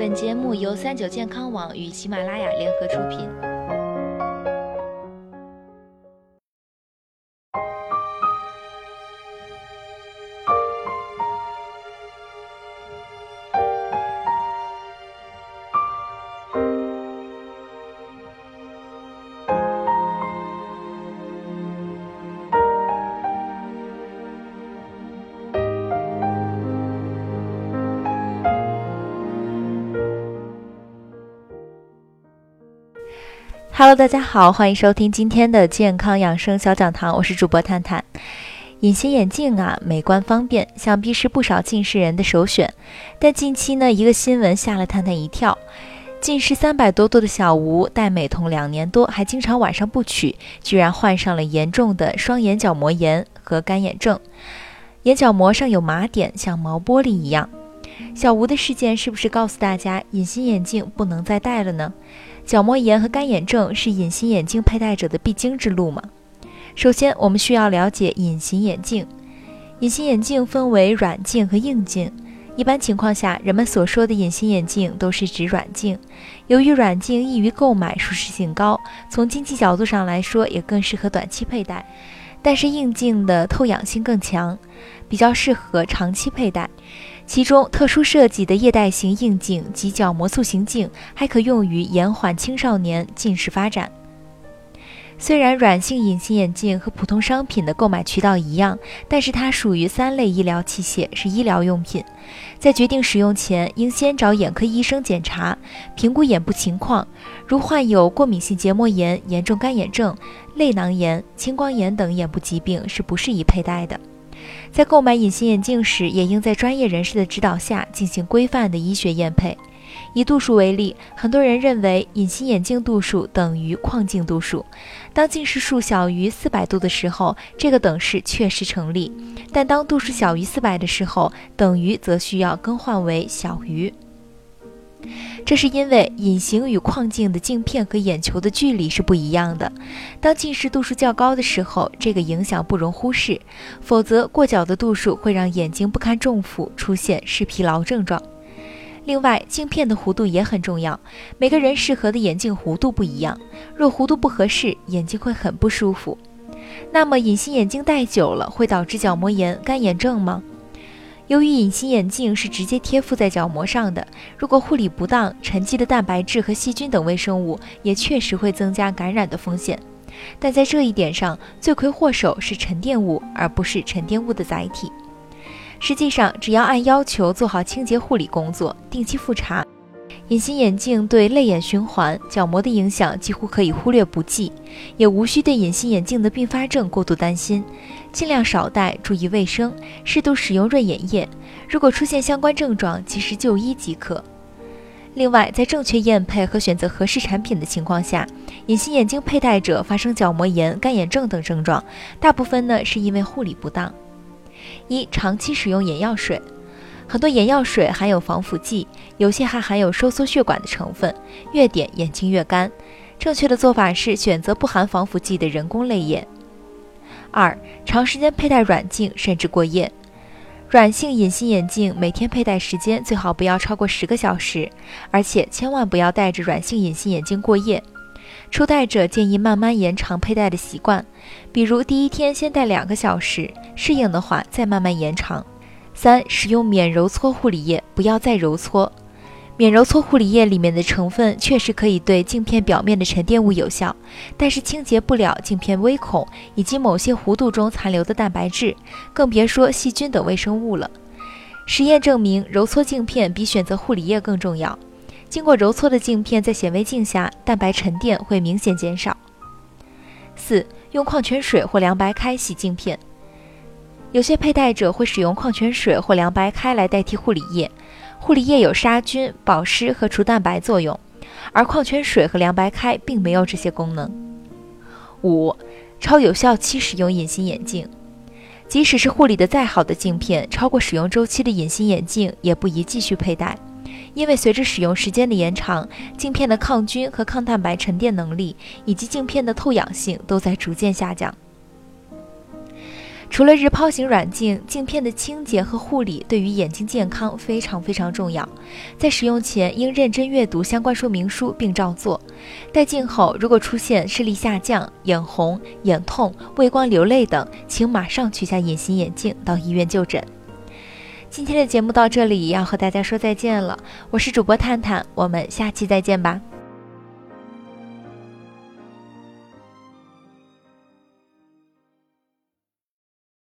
本节目由三九健康网与喜马拉雅联合出品。Hello，大家好，欢迎收听今天的健康养生小讲堂，我是主播探探。隐形眼镜啊，美观方便，想必是不少近视人的首选。但近期呢，一个新闻吓了探探一跳：近视三百多度的小吴，戴美瞳两年多，还经常晚上不取，居然患上了严重的双眼角膜炎和干眼症，眼角膜上有麻点，像毛玻璃一样。小吴的事件是不是告诉大家，隐形眼镜不能再戴了呢？角膜炎和干眼症是隐形眼镜佩戴者的必经之路吗？首先，我们需要了解隐形眼镜。隐形眼镜分为软镜和硬镜。一般情况下，人们所说的隐形眼镜都是指软镜。由于软镜易于购买，舒适性高，从经济角度上来说也更适合短期佩戴。但是硬镜的透氧性更强，比较适合长期佩戴。其中特殊设计的液态型硬镜及角膜塑形镜还可用于延缓青少年近视发展。虽然软性隐形眼镜和普通商品的购买渠道一样，但是它属于三类医疗器械，是医疗用品。在决定使用前，应先找眼科医生检查，评估眼部情况。如患有过敏性结膜炎、严重干眼症、泪囊炎、青光眼等眼部疾病，是不适宜佩戴的。在购买隐形眼镜时，也应在专业人士的指导下进行规范的医学验配。以度数为例，很多人认为隐形眼镜度数等于框镜度数。当近视数小于四百度的时候，这个等式确实成立；但当度数小于四百的时候，等于则需要更换为小于。这是因为隐形与框镜的镜片和眼球的距离是不一样的。当近视度数较高的时候，这个影响不容忽视；否则，过角的度数会让眼睛不堪重负，出现视疲劳症状。另外，镜片的弧度也很重要，每个人适合的眼镜弧度不一样。若弧度不合适，眼睛会很不舒服。那么，隐形眼镜戴久了会导致角膜炎、干眼症吗？由于隐形眼镜是直接贴附在角膜上的，如果护理不当，沉积的蛋白质和细菌等微生物也确实会增加感染的风险。但在这一点上，罪魁祸首是沉淀物，而不是沉淀物的载体。实际上，只要按要求做好清洁护理工作，定期复查。隐形眼镜对泪眼循环、角膜的影响几乎可以忽略不计，也无需对隐形眼镜的并发症过度担心，尽量少戴，注意卫生，适度使用润眼液。如果出现相关症状，及时就医即可。另外，在正确验配和选择合适产品的情况下，隐形眼镜佩戴者发生角膜炎、干眼症等症状，大部分呢是因为护理不当。一、长期使用眼药水。很多眼药水含有防腐剂，有些还含有收缩血管的成分，越点眼睛越干。正确的做法是选择不含防腐剂的人工泪液。二、长时间佩戴软镜甚至过夜。软性隐形眼镜每天佩戴时间最好不要超过十个小时，而且千万不要戴着软性隐形眼镜过夜。初戴者建议慢慢延长佩戴的习惯，比如第一天先戴两个小时，适应的话再慢慢延长。三、使用免揉搓护理液，不要再揉搓。免揉搓护理液里面的成分确实可以对镜片表面的沉淀物有效，但是清洁不了镜片微孔以及某些弧度中残留的蛋白质，更别说细菌等微生物了。实验证明，揉搓镜片比选择护理液更重要。经过揉搓的镜片在显微镜下，蛋白沉淀会明显减少。四、用矿泉水或凉白开洗镜片。有些佩戴者会使用矿泉水或凉白开来代替护理液，护理液有杀菌、保湿和除蛋白作用，而矿泉水和凉白开并没有这些功能。五、超有效期使用隐形眼镜，即使是护理的再好的镜片，超过使用周期的隐形眼镜也不宜继续佩戴，因为随着使用时间的延长，镜片的抗菌和抗蛋白沉淀能力以及镜片的透氧性都在逐渐下降。除了日抛型软镜，镜片的清洁和护理对于眼睛健康非常非常重要。在使用前应认真阅读相关说明书并照做。戴镜后，如果出现视力下降、眼红、眼痛、畏光流泪等，请马上取下隐形眼镜到医院就诊。今天的节目到这里，要和大家说再见了。我是主播探探，我们下期再见吧。